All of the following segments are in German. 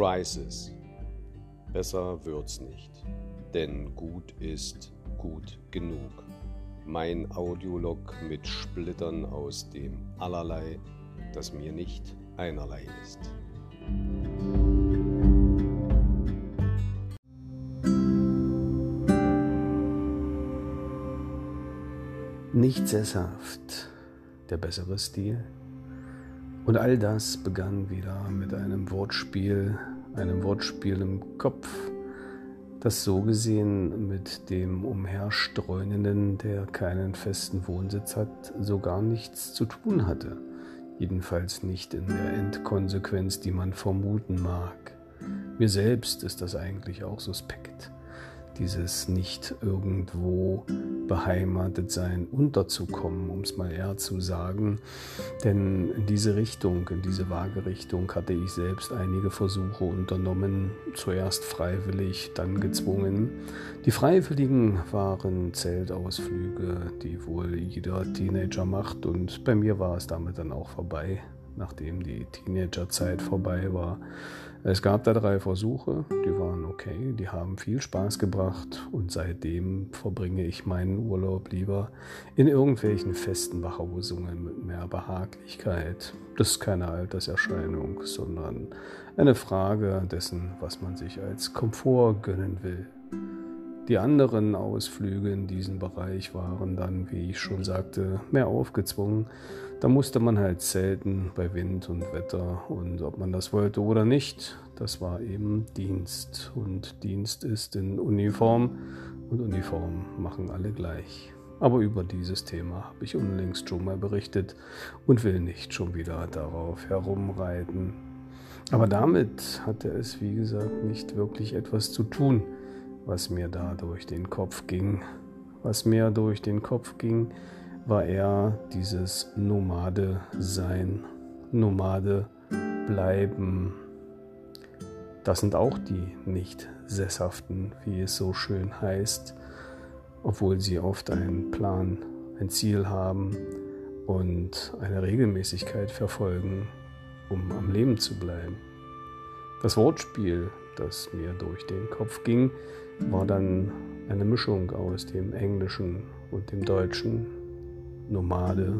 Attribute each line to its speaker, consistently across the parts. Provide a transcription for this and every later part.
Speaker 1: Crisis. Besser wird's nicht, denn gut ist gut genug. Mein Audiolog mit Splittern aus dem Allerlei, das mir nicht einerlei ist.
Speaker 2: Nicht sesshaft, der bessere Stil. Und all das begann wieder mit einem Wortspiel, einem Wortspiel im Kopf, das so gesehen mit dem Umherstreunenden, der keinen festen Wohnsitz hat, so gar nichts zu tun hatte. Jedenfalls nicht in der Endkonsequenz, die man vermuten mag. Mir selbst ist das eigentlich auch suspekt dieses nicht irgendwo beheimatet sein, unterzukommen, um es mal eher zu sagen. Denn in diese Richtung, in diese vage Richtung hatte ich selbst einige Versuche unternommen, zuerst freiwillig, dann gezwungen. Die Freiwilligen waren Zeltausflüge, die wohl jeder Teenager macht und bei mir war es damit dann auch vorbei nachdem die Teenagerzeit vorbei war. Es gab da drei Versuche, die waren okay, die haben viel Spaß gebracht und seitdem verbringe ich meinen Urlaub lieber in irgendwelchen festen Wachhosungen mit mehr Behaglichkeit. Das ist keine Alterserscheinung, sondern eine Frage dessen, was man sich als Komfort gönnen will. Die anderen Ausflüge in diesen Bereich waren dann, wie ich schon sagte, mehr aufgezwungen da musste man halt zelten bei Wind und Wetter und ob man das wollte oder nicht, das war eben Dienst. Und Dienst ist in Uniform und Uniform machen alle gleich. Aber über dieses Thema habe ich unlängst schon mal berichtet und will nicht schon wieder darauf herumreiten. Aber damit hatte es, wie gesagt, nicht wirklich etwas zu tun, was mir da durch den Kopf ging. Was mir durch den Kopf ging, war er dieses Nomade sein, Nomade bleiben. Das sind auch die nicht sesshaften, wie es so schön heißt, obwohl sie oft einen Plan, ein Ziel haben und eine Regelmäßigkeit verfolgen, um am Leben zu bleiben. Das Wortspiel, das mir durch den Kopf ging, war dann eine Mischung aus dem Englischen und dem Deutschen Nomade,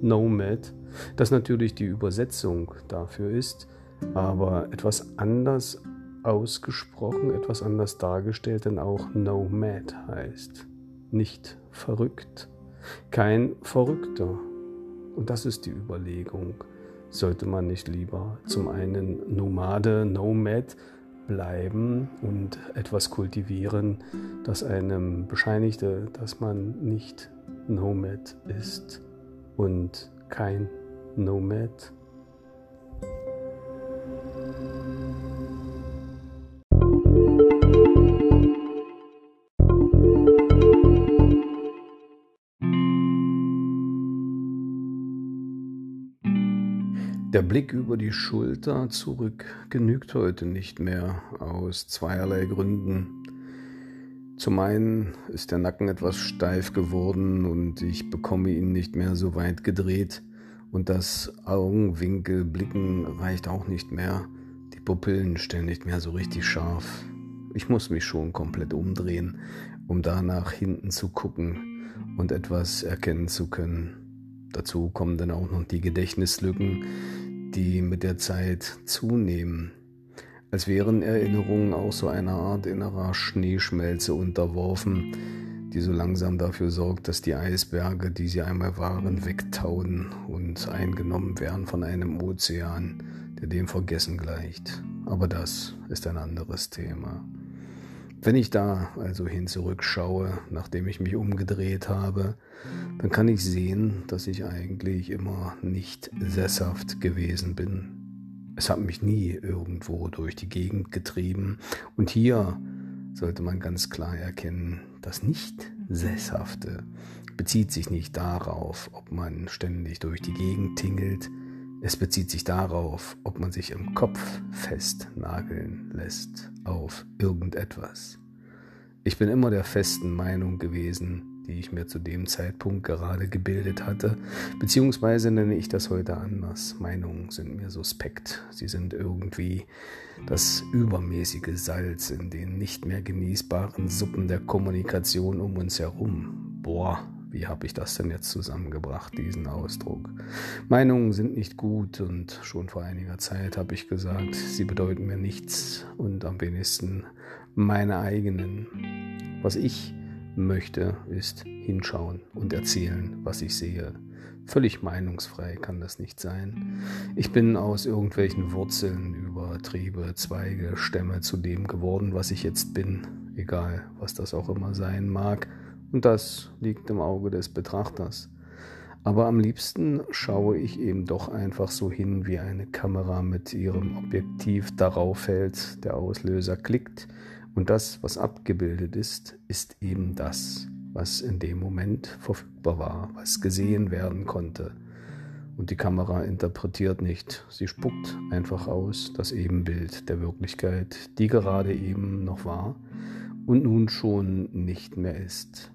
Speaker 2: Nomad, das natürlich die Übersetzung dafür ist, aber etwas anders ausgesprochen, etwas anders dargestellt, denn auch Nomad heißt. Nicht verrückt, kein Verrückter. Und das ist die Überlegung. Sollte man nicht lieber zum einen Nomade, Nomad bleiben und etwas kultivieren, das einem bescheinigte, dass man nicht Nomad ist und kein Nomad. Der Blick über die Schulter zurück genügt heute nicht mehr aus zweierlei Gründen. Zum einen ist der Nacken etwas steif geworden und ich bekomme ihn nicht mehr so weit gedreht und das Augenwinkelblicken reicht auch nicht mehr. Die Pupillen stellen nicht mehr so richtig scharf. Ich muss mich schon komplett umdrehen, um da nach hinten zu gucken und etwas erkennen zu können. Dazu kommen dann auch noch die Gedächtnislücken, die mit der Zeit zunehmen als wären Erinnerungen auch so einer Art innerer Schneeschmelze unterworfen, die so langsam dafür sorgt, dass die Eisberge, die sie einmal waren, wegtauen und eingenommen werden von einem Ozean, der dem Vergessen gleicht. Aber das ist ein anderes Thema. Wenn ich da also hin zurückschaue, nachdem ich mich umgedreht habe, dann kann ich sehen, dass ich eigentlich immer nicht sesshaft gewesen bin. Es hat mich nie irgendwo durch die Gegend getrieben. Und hier sollte man ganz klar erkennen, das Nicht-Sesshafte bezieht sich nicht darauf, ob man ständig durch die Gegend tingelt. Es bezieht sich darauf, ob man sich im Kopf festnageln lässt auf irgendetwas. Ich bin immer der festen Meinung gewesen, die ich mir zu dem Zeitpunkt gerade gebildet hatte. Beziehungsweise nenne ich das heute anders. Meinungen sind mir suspekt. Sie sind irgendwie das übermäßige Salz in den nicht mehr genießbaren Suppen der Kommunikation um uns herum. Boah, wie habe ich das denn jetzt zusammengebracht, diesen Ausdruck? Meinungen sind nicht gut und schon vor einiger Zeit habe ich gesagt, sie bedeuten mir nichts und am wenigsten meine eigenen. Was ich möchte, ist hinschauen und erzählen, was ich sehe. Völlig meinungsfrei kann das nicht sein. Ich bin aus irgendwelchen Wurzeln über Triebe, Zweige, Stämme zu dem geworden, was ich jetzt bin, egal was das auch immer sein mag. Und das liegt im Auge des Betrachters. Aber am liebsten schaue ich eben doch einfach so hin, wie eine Kamera mit ihrem Objektiv darauf hält, der Auslöser klickt und das, was abgebildet ist, ist eben das, was in dem Moment verfügbar war, was gesehen werden konnte. Und die Kamera interpretiert nicht, sie spuckt einfach aus das Ebenbild der Wirklichkeit, die gerade eben noch war und nun schon nicht mehr ist.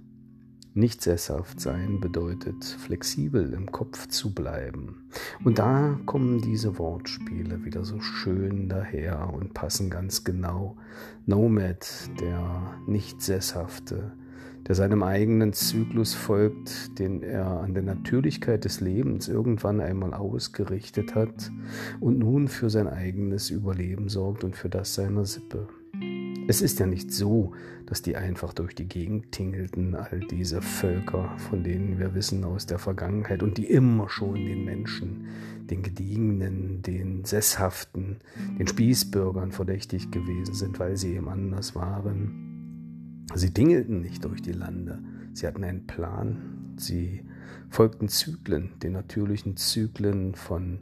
Speaker 2: Nicht sesshaft sein bedeutet flexibel im Kopf zu bleiben. Und da kommen diese Wortspiele wieder so schön daher und passen ganz genau. Nomad, der nicht sesshafte, der seinem eigenen Zyklus folgt, den er an der Natürlichkeit des Lebens irgendwann einmal ausgerichtet hat und nun für sein eigenes Überleben sorgt und für das seiner Sippe. Es ist ja nicht so, dass die einfach durch die Gegend tingelten, all diese Völker, von denen wir wissen aus der Vergangenheit und die immer schon den Menschen, den Gediegenen, den Sesshaften, den Spießbürgern verdächtig gewesen sind, weil sie eben anders waren. Sie dingelten nicht durch die Lande, sie hatten einen Plan, sie folgten Zyklen, den natürlichen Zyklen von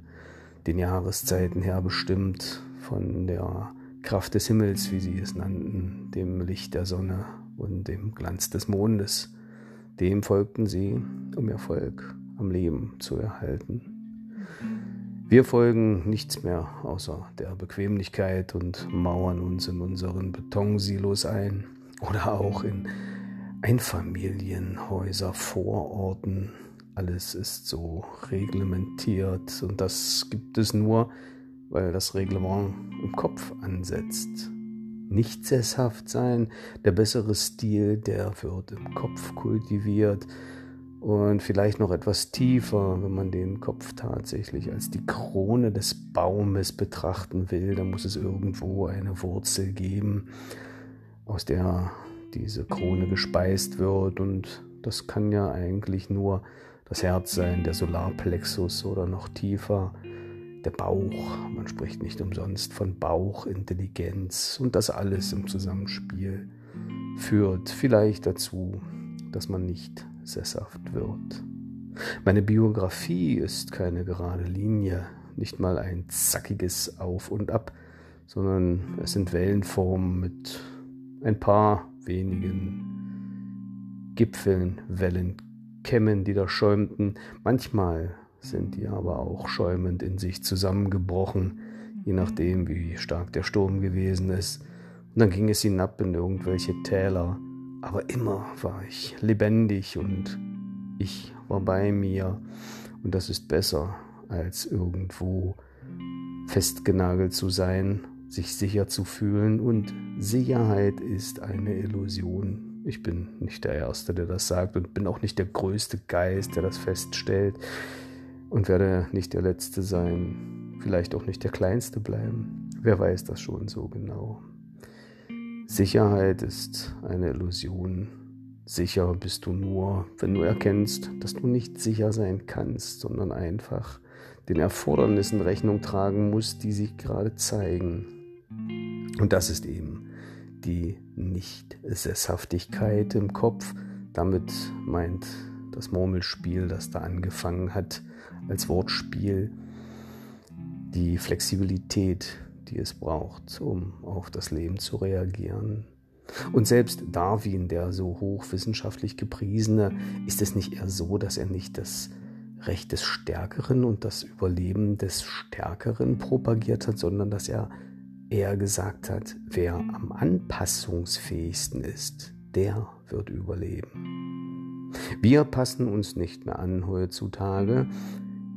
Speaker 2: den Jahreszeiten her bestimmt, von der Kraft des Himmels, wie sie es nannten, dem Licht der Sonne und dem Glanz des Mondes. Dem folgten sie, um ihr Volk am Leben zu erhalten. Wir folgen nichts mehr außer der Bequemlichkeit und mauern uns in unseren Betonsilos ein oder auch in Einfamilienhäuser, Vororten. Alles ist so reglementiert und das gibt es nur, weil das Reglement im Kopf ansetzt. Nicht sesshaft sein, der bessere Stil, der wird im Kopf kultiviert. Und vielleicht noch etwas tiefer, wenn man den Kopf tatsächlich als die Krone des Baumes betrachten will, dann muss es irgendwo eine Wurzel geben, aus der diese Krone gespeist wird. Und das kann ja eigentlich nur das Herz sein, der Solarplexus oder noch tiefer der Bauch, man spricht nicht umsonst von Bauchintelligenz und das alles im Zusammenspiel führt vielleicht dazu, dass man nicht sesshaft wird. Meine Biografie ist keine gerade Linie, nicht mal ein zackiges Auf und Ab, sondern es sind Wellenformen mit ein paar wenigen Gipfeln, Wellenkämmen, die da schäumten. Manchmal sind die aber auch schäumend in sich zusammengebrochen, je nachdem, wie stark der Sturm gewesen ist. Und dann ging es hinab in irgendwelche Täler. Aber immer war ich lebendig und ich war bei mir. Und das ist besser, als irgendwo festgenagelt zu sein, sich sicher zu fühlen. Und Sicherheit ist eine Illusion. Ich bin nicht der Erste, der das sagt und bin auch nicht der größte Geist, der das feststellt und werde nicht der Letzte sein, vielleicht auch nicht der Kleinste bleiben. Wer weiß das schon so genau. Sicherheit ist eine Illusion. Sicher bist du nur, wenn du erkennst, dass du nicht sicher sein kannst, sondern einfach den Erfordernissen Rechnung tragen musst, die sich gerade zeigen. Und das ist eben die Nicht-Sesshaftigkeit im Kopf. Damit meint das Murmelspiel, das da angefangen hat, als Wortspiel die Flexibilität, die es braucht, um auf das Leben zu reagieren. Und selbst Darwin, der so hochwissenschaftlich gepriesene, ist es nicht eher so, dass er nicht das Recht des Stärkeren und das Überleben des Stärkeren propagiert hat, sondern dass er eher gesagt hat, wer am anpassungsfähigsten ist, der wird überleben. Wir passen uns nicht mehr an heutzutage.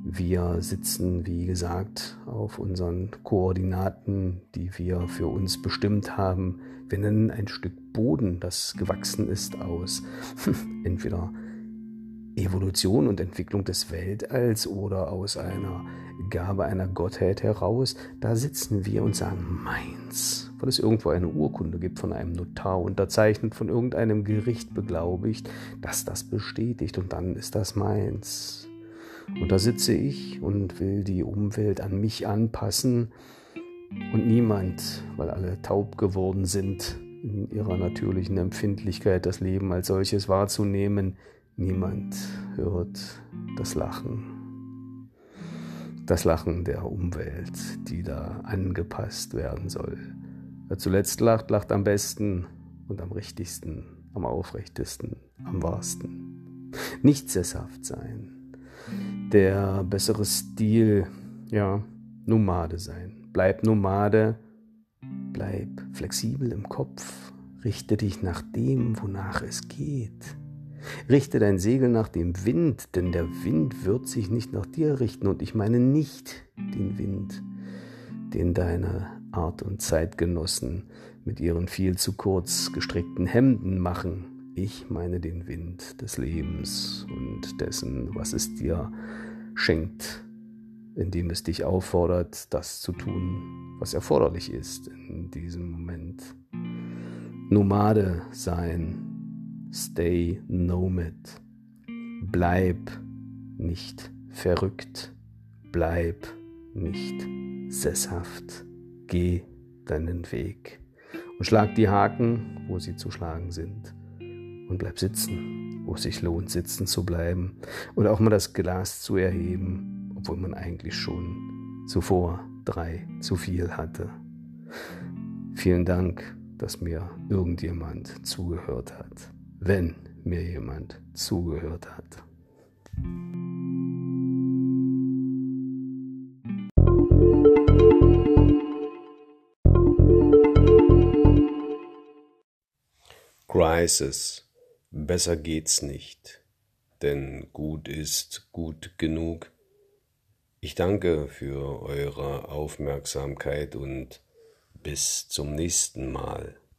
Speaker 2: Wir sitzen, wie gesagt, auf unseren Koordinaten, die wir für uns bestimmt haben. Wir nennen ein Stück Boden, das gewachsen ist aus entweder Evolution und Entwicklung des Weltalls oder aus einer Gabe einer Gottheit heraus, da sitzen wir und sagen meins, weil es irgendwo eine Urkunde gibt von einem Notar unterzeichnet, von irgendeinem Gericht beglaubigt, dass das bestätigt und dann ist das meins. Und da sitze ich und will die Umwelt an mich anpassen und niemand, weil alle taub geworden sind, in ihrer natürlichen Empfindlichkeit das Leben als solches wahrzunehmen, Niemand hört das Lachen. Das Lachen der Umwelt, die da angepasst werden soll. Wer zuletzt lacht, lacht am besten und am richtigsten, am aufrechtesten, am wahrsten. Nicht sesshaft sein. Der bessere Stil, ja, Nomade sein. Bleib Nomade, bleib flexibel im Kopf, richte dich nach dem, wonach es geht. Richte dein Segel nach dem Wind, denn der Wind wird sich nicht nach dir richten. Und ich meine nicht den Wind, den deine Art- und Zeitgenossen mit ihren viel zu kurz gestrickten Hemden machen. Ich meine den Wind des Lebens und dessen, was es dir schenkt, indem es dich auffordert, das zu tun, was erforderlich ist in diesem Moment. Nomade sein, Stay nomad. Bleib nicht verrückt. Bleib nicht sesshaft. Geh deinen Weg und schlag die Haken, wo sie zu schlagen sind. Und bleib sitzen, wo es sich lohnt, sitzen zu bleiben. Und auch mal das Glas zu erheben, obwohl man eigentlich schon zuvor drei zu viel hatte. Vielen Dank, dass mir irgendjemand zugehört hat wenn mir jemand zugehört hat.
Speaker 1: Crisis. Besser geht's nicht, denn gut ist gut genug. Ich danke für eure Aufmerksamkeit und bis zum nächsten Mal.